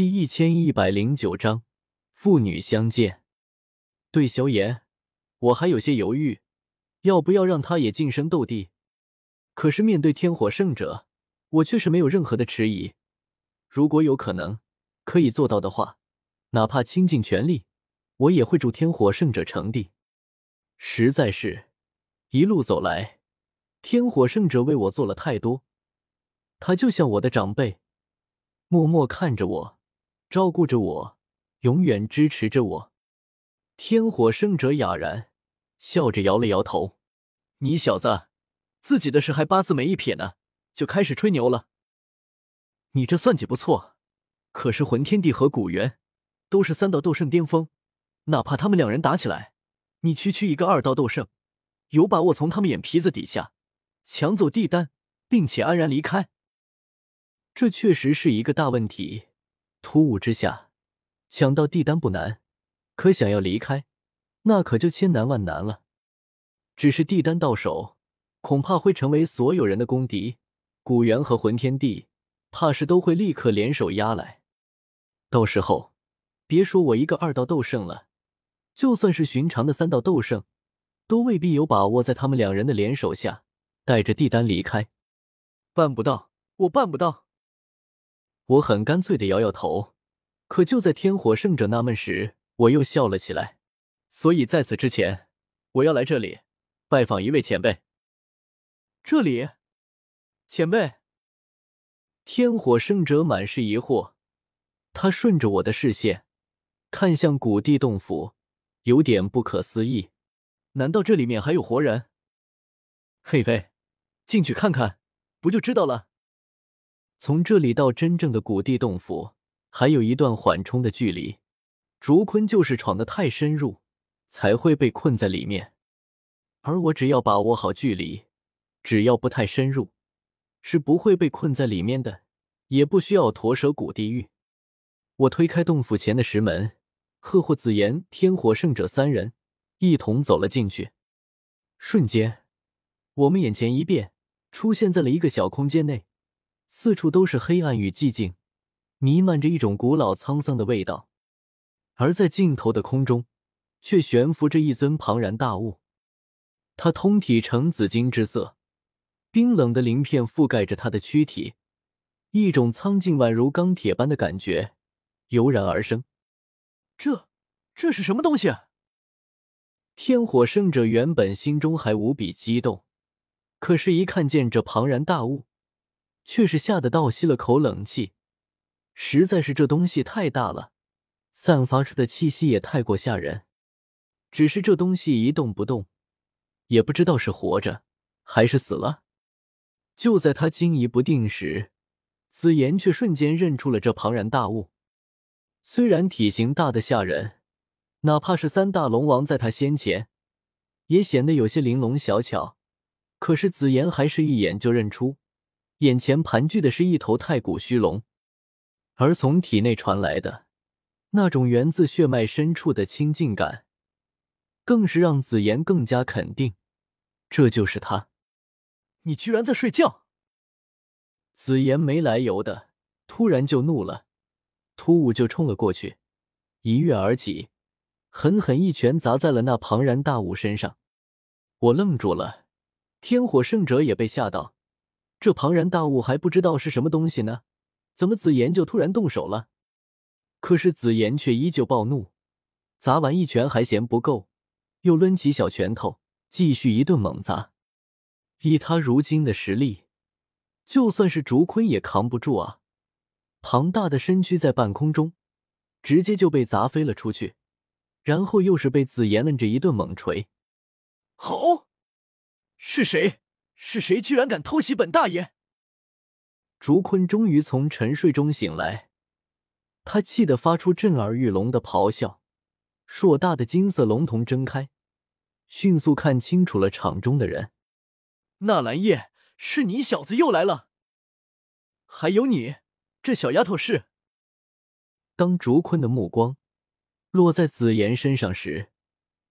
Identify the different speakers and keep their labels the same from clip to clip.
Speaker 1: 第一千一百零九章父女相见。对萧炎，我还有些犹豫，要不要让他也晋升斗帝？可是面对天火圣者，我却是没有任何的迟疑。如果有可能可以做到的话，哪怕倾尽全力，我也会助天火圣者成帝。实在是，一路走来，天火圣者为我做了太多，他就像我的长辈，默默看着我。照顾着我，永远支持着我。天火圣者哑然笑着摇了摇头：“你小子，自己的事还八字没一撇呢，就开始吹牛了。你这算计不错，可是魂天帝和古元都是三道斗圣巅峰，哪怕他们两人打起来，你区区一个二道斗圣，有把握从他们眼皮子底下抢走帝丹，并且安然离开？这确实是一个大问题。”突兀之下，抢到地丹不难，可想要离开，那可就千难万难了。只是地丹到手，恐怕会成为所有人的公敌。古元和魂天帝，怕是都会立刻联手压来。到时候，别说我一个二道斗圣了，就算是寻常的三道斗圣，都未必有把握在他们两人的联手下带着地丹离开。办不到，我办不到。我很干脆的摇摇头，可就在天火圣者纳闷时，我又笑了起来。所以在此之前，我要来这里拜访一位前辈。这里，前辈。天火圣者满是疑惑，他顺着我的视线看向古地洞府，有点不可思议。难道这里面还有活人？嘿嘿，进去看看，不就知道了。从这里到真正的古地洞府，还有一段缓冲的距离。竹坤就是闯得太深入，才会被困在里面。而我只要把握好距离，只要不太深入，是不会被困在里面的，也不需要驼蛇谷地狱。我推开洞府前的石门，赫霍子言、天火圣者三人一同走了进去。瞬间，我们眼前一变，出现在了一个小空间内。四处都是黑暗与寂静，弥漫着一种古老沧桑的味道。而在尽头的空中，却悬浮着一尊庞然大物。它通体呈紫金之色，冰冷的鳞片覆盖着它的躯体，一种苍劲宛如钢铁般的感觉油然而生。这，这是什么东西？天火圣者原本心中还无比激动，可是，一看见这庞然大物。却是吓得倒吸了口冷气，实在是这东西太大了，散发出的气息也太过吓人。只是这东西一动不动，也不知道是活着还是死了。就在他惊疑不定时，紫妍却瞬间认出了这庞然大物。虽然体型大的吓人，哪怕是三大龙王在他先前，也显得有些玲珑小巧，可是紫妍还是一眼就认出。眼前盘踞的是一头太古虚龙，而从体内传来的那种源自血脉深处的亲近感，更是让紫妍更加肯定，这就是他。你居然在睡觉！紫妍没来由的突然就怒了，突兀就冲了过去，一跃而起，狠狠一拳砸在了那庞然大物身上。我愣住了，天火圣者也被吓到。这庞然大物还不知道是什么东西呢，怎么紫妍就突然动手了？可是紫妍却依旧暴怒，砸完一拳还嫌不够，又抡起小拳头继续一顿猛砸。以他如今的实力，就算是竹坤也扛不住啊！庞大的身躯在半空中直接就被砸飞了出去，然后又是被紫妍抡着一顿猛锤。吼！是谁？是谁居然敢偷袭本大爷？竹坤终于从沉睡中醒来，他气得发出震耳欲聋的咆哮。硕大的金色龙瞳睁开，迅速看清楚了场中的人。纳兰叶，是你小子又来了！还有你这小丫头是……当竹坤的目光落在紫妍身上时，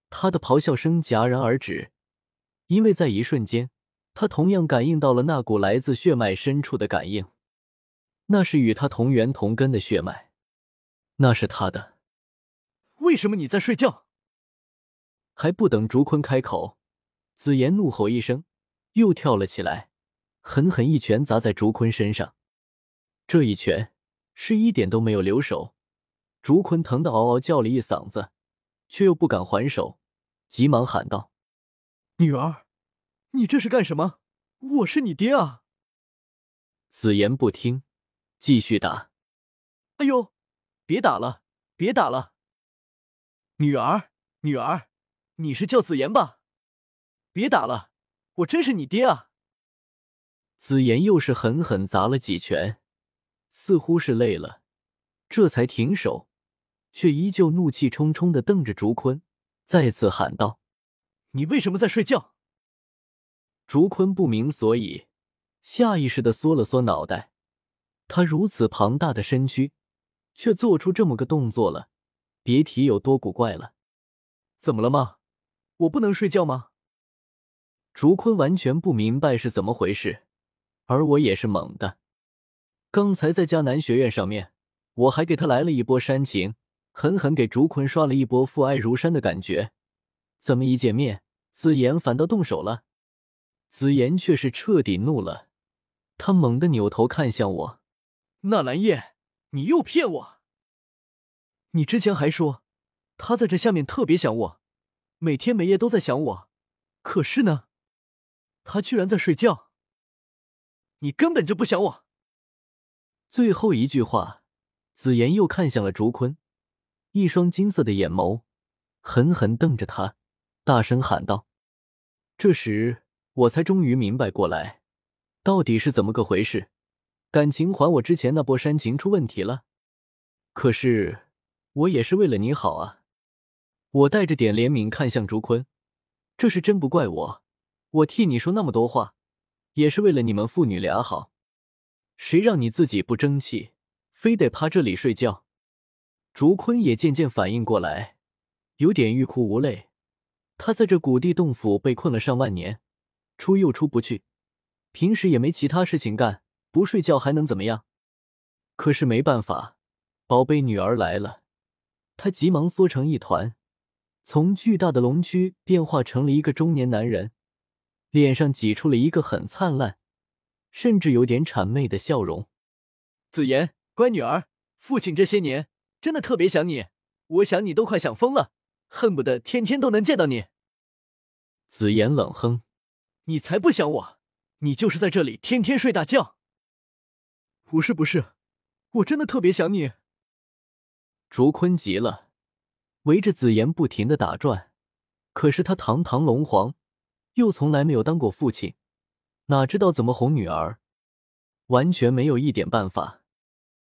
Speaker 1: 他的咆哮声戛然而止，因为在一瞬间。他同样感应到了那股来自血脉深处的感应，那是与他同源同根的血脉。那是他的。
Speaker 2: 为什么你在睡觉？
Speaker 1: 还不等竹坤开口，紫妍怒吼一声，又跳了起来，狠狠一拳砸在竹坤身上。这一拳是一点都没有留手，竹坤疼得嗷嗷叫了一嗓子，却又不敢还手，急忙喊道：“
Speaker 2: 女儿，你这是干什么？我是你爹啊！”
Speaker 1: 紫妍不听，继续打。
Speaker 2: 哎呦，别打了，别打了！女儿，女儿，你是叫紫妍吧？别打了，我真是你爹啊！
Speaker 1: 紫妍又是狠狠砸了几拳，似乎是累了，这才停手，却依旧怒气冲冲的瞪着竹坤，再次喊道：“
Speaker 2: 你为什么在睡觉？”
Speaker 1: 竹坤不明所以。下意识的缩了缩脑袋，他如此庞大的身躯，却做出这么个动作了，别提有多古怪了。
Speaker 2: 怎么了吗？我不能睡觉吗？
Speaker 1: 竹坤完全不明白是怎么回事，而我也是懵的。刚才在迦南学院上面，我还给他来了一波煽情，狠狠给竹坤刷了一波父爱如山的感觉。怎么一见面，紫妍反倒动手了？紫妍却是彻底怒了。他猛地扭头看向我，
Speaker 2: 纳兰叶，你又骗我！你之前还说他在这下面特别想我，每天每夜都在想我，可是呢，他居然在睡觉。你根本就不想我。
Speaker 1: 最后一句话，紫妍又看向了竹坤，一双金色的眼眸狠狠瞪着他，大声喊道：“这时我才终于明白过来。”到底是怎么个回事？感情还我之前那波煽情出问题了？可是我也是为了你好啊！我带着点怜悯看向竹坤，这是真不怪我，我替你说那么多话，也是为了你们父女俩好。谁让你自己不争气，非得趴这里睡觉？竹坤也渐渐反应过来，有点欲哭无泪。他在这古地洞府被困了上万年，出又出不去。平时也没其他事情干，不睡觉还能怎么样？可是没办法，宝贝女儿来了，他急忙缩成一团，从巨大的龙躯变化成了一个中年男人，脸上挤出了一个很灿烂，甚至有点谄媚的笑容。
Speaker 2: 紫妍，乖女儿，父亲这些年真的特别想你，我想你都快想疯了，恨不得天天都能见到你。
Speaker 1: 紫妍冷哼：“
Speaker 2: 你才不想我。”你就是在这里天天睡大觉？不是不是，我真的特别想你。
Speaker 1: 竹坤急了，围着紫妍不停的打转。可是他堂堂龙皇，又从来没有当过父亲，哪知道怎么哄女儿，完全没有一点办法。